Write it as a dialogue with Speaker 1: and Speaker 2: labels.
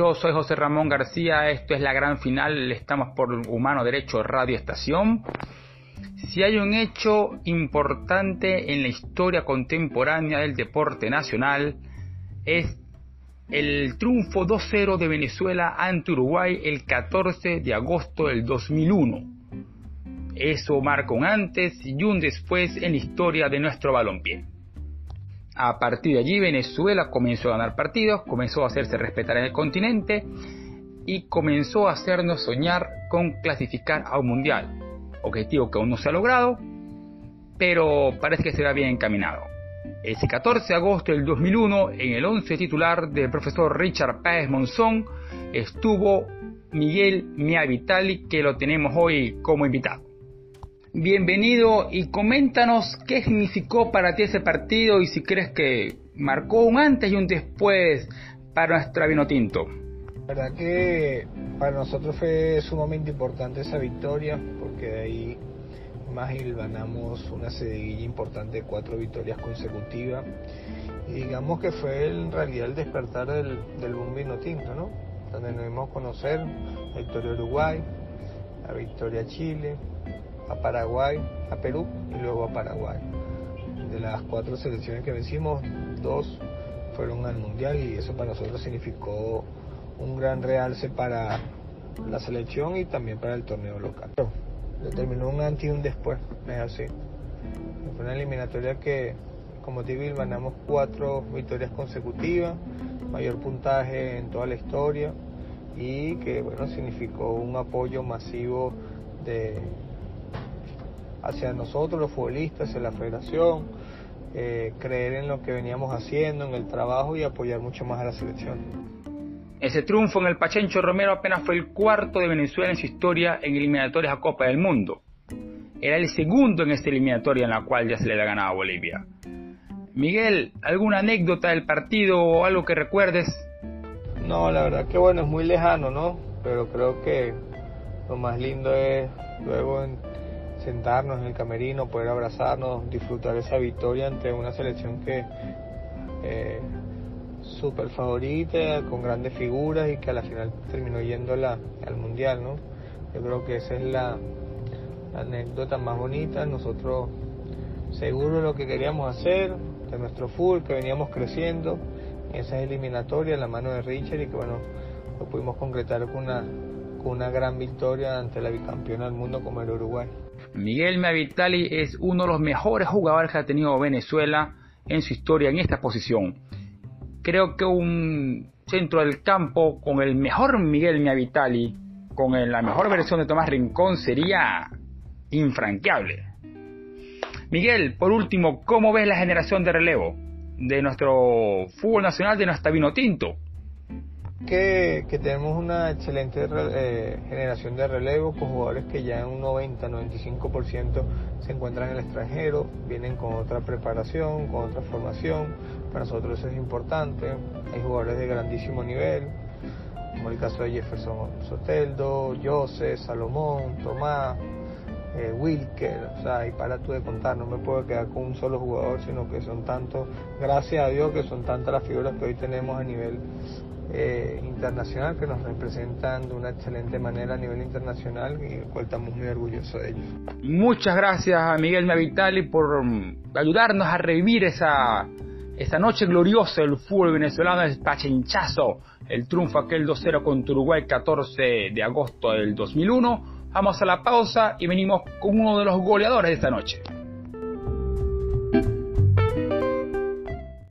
Speaker 1: Yo soy José Ramón García, esto es la gran final, estamos por Humano Derecho Radio Estación. Si hay un hecho importante en la historia contemporánea del deporte nacional, es el triunfo 2-0 de Venezuela ante Uruguay el 14 de agosto del 2001. Eso marca un antes y un después en la historia de nuestro balompié. A partir de allí Venezuela comenzó a ganar partidos, comenzó a hacerse respetar en el continente y comenzó a hacernos soñar con clasificar a un mundial. Objetivo que aún no se ha logrado, pero parece que se va bien encaminado. Ese 14 de agosto del 2001, en el 11 titular del profesor Richard Páez Monzón, estuvo Miguel Mia Vitali, que lo tenemos hoy como invitado. Bienvenido y coméntanos qué significó para ti ese partido y si crees que marcó un antes y un después para nuestra vino tinto.
Speaker 2: La verdad que para nosotros fue sumamente importante esa victoria porque de ahí más ganamos una seguidilla importante de cuatro victorias consecutivas y digamos que fue en realidad el despertar del, del boom vino tinto, ¿no? Donde nos dimos a conocer la victoria Uruguay, la victoria Chile, a Paraguay, a Perú y luego a Paraguay. De las cuatro selecciones que vencimos, dos fueron al Mundial y eso para nosotros significó un gran realce para la selección y también para el torneo local. Determinó un antes y un después, es así. Fue una eliminatoria que, como te digo, ganamos cuatro victorias consecutivas, mayor puntaje en toda la historia y que bueno significó un apoyo masivo de, hacia nosotros los futbolistas, hacia la federación, eh, creer en lo que veníamos haciendo, en el trabajo y apoyar mucho más a la selección.
Speaker 1: Ese triunfo en el Pachencho Romero apenas fue el cuarto de Venezuela en su historia en eliminatorias a Copa del Mundo. Era el segundo en esta eliminatoria en la cual ya se le da ganado a Bolivia. Miguel, ¿alguna anécdota del partido o algo que recuerdes?
Speaker 2: No, la verdad que bueno, es muy lejano, ¿no? Pero creo que lo más lindo es luego en sentarnos en el camerino, poder abrazarnos, disfrutar esa victoria ante una selección que eh, súper favorita, con grandes figuras y que a la final terminó yendo al mundial, ¿no? Yo creo que esa es la, anécdota más bonita, nosotros seguros de lo que queríamos hacer, de nuestro full, que veníamos creciendo en esas eliminatorias, la mano de Richard y que bueno, lo pudimos concretar con una, con una gran victoria ante la bicampeona del mundo como el Uruguay.
Speaker 1: Miguel Mavitali es uno de los mejores jugadores que ha tenido Venezuela en su historia en esta posición. Creo que un centro del campo con el mejor Miguel Mavitali, con la mejor versión de Tomás Rincón, sería infranqueable. Miguel, por último, ¿cómo ves la generación de relevo de nuestro fútbol nacional, de nuestra vino tinto?
Speaker 2: Que, tenemos una excelente eh, generación de relevo con jugadores que ya en un 90-95% se encuentran en el extranjero, vienen con otra preparación, con otra formación. Para nosotros eso es importante. Hay jugadores de grandísimo nivel, como el caso de Jefferson Soteldo, Jose, Salomón, Tomás, eh, Wilker, o sea, y para tú de contar, no me puedo quedar con un solo jugador, sino que son tantos, gracias a Dios que son tantas las figuras que hoy tenemos a nivel eh, internacional que nos representan de una excelente manera a nivel internacional y el cual estamos muy orgullosos de ellos.
Speaker 1: Muchas gracias a Miguel Navitali por mm, ayudarnos a revivir esa, esa noche gloriosa del fútbol venezolano, el pachenchazo, el triunfo aquel 2-0 contra Uruguay 14 de agosto del 2001. Vamos a la pausa y venimos con uno de los goleadores de esta noche.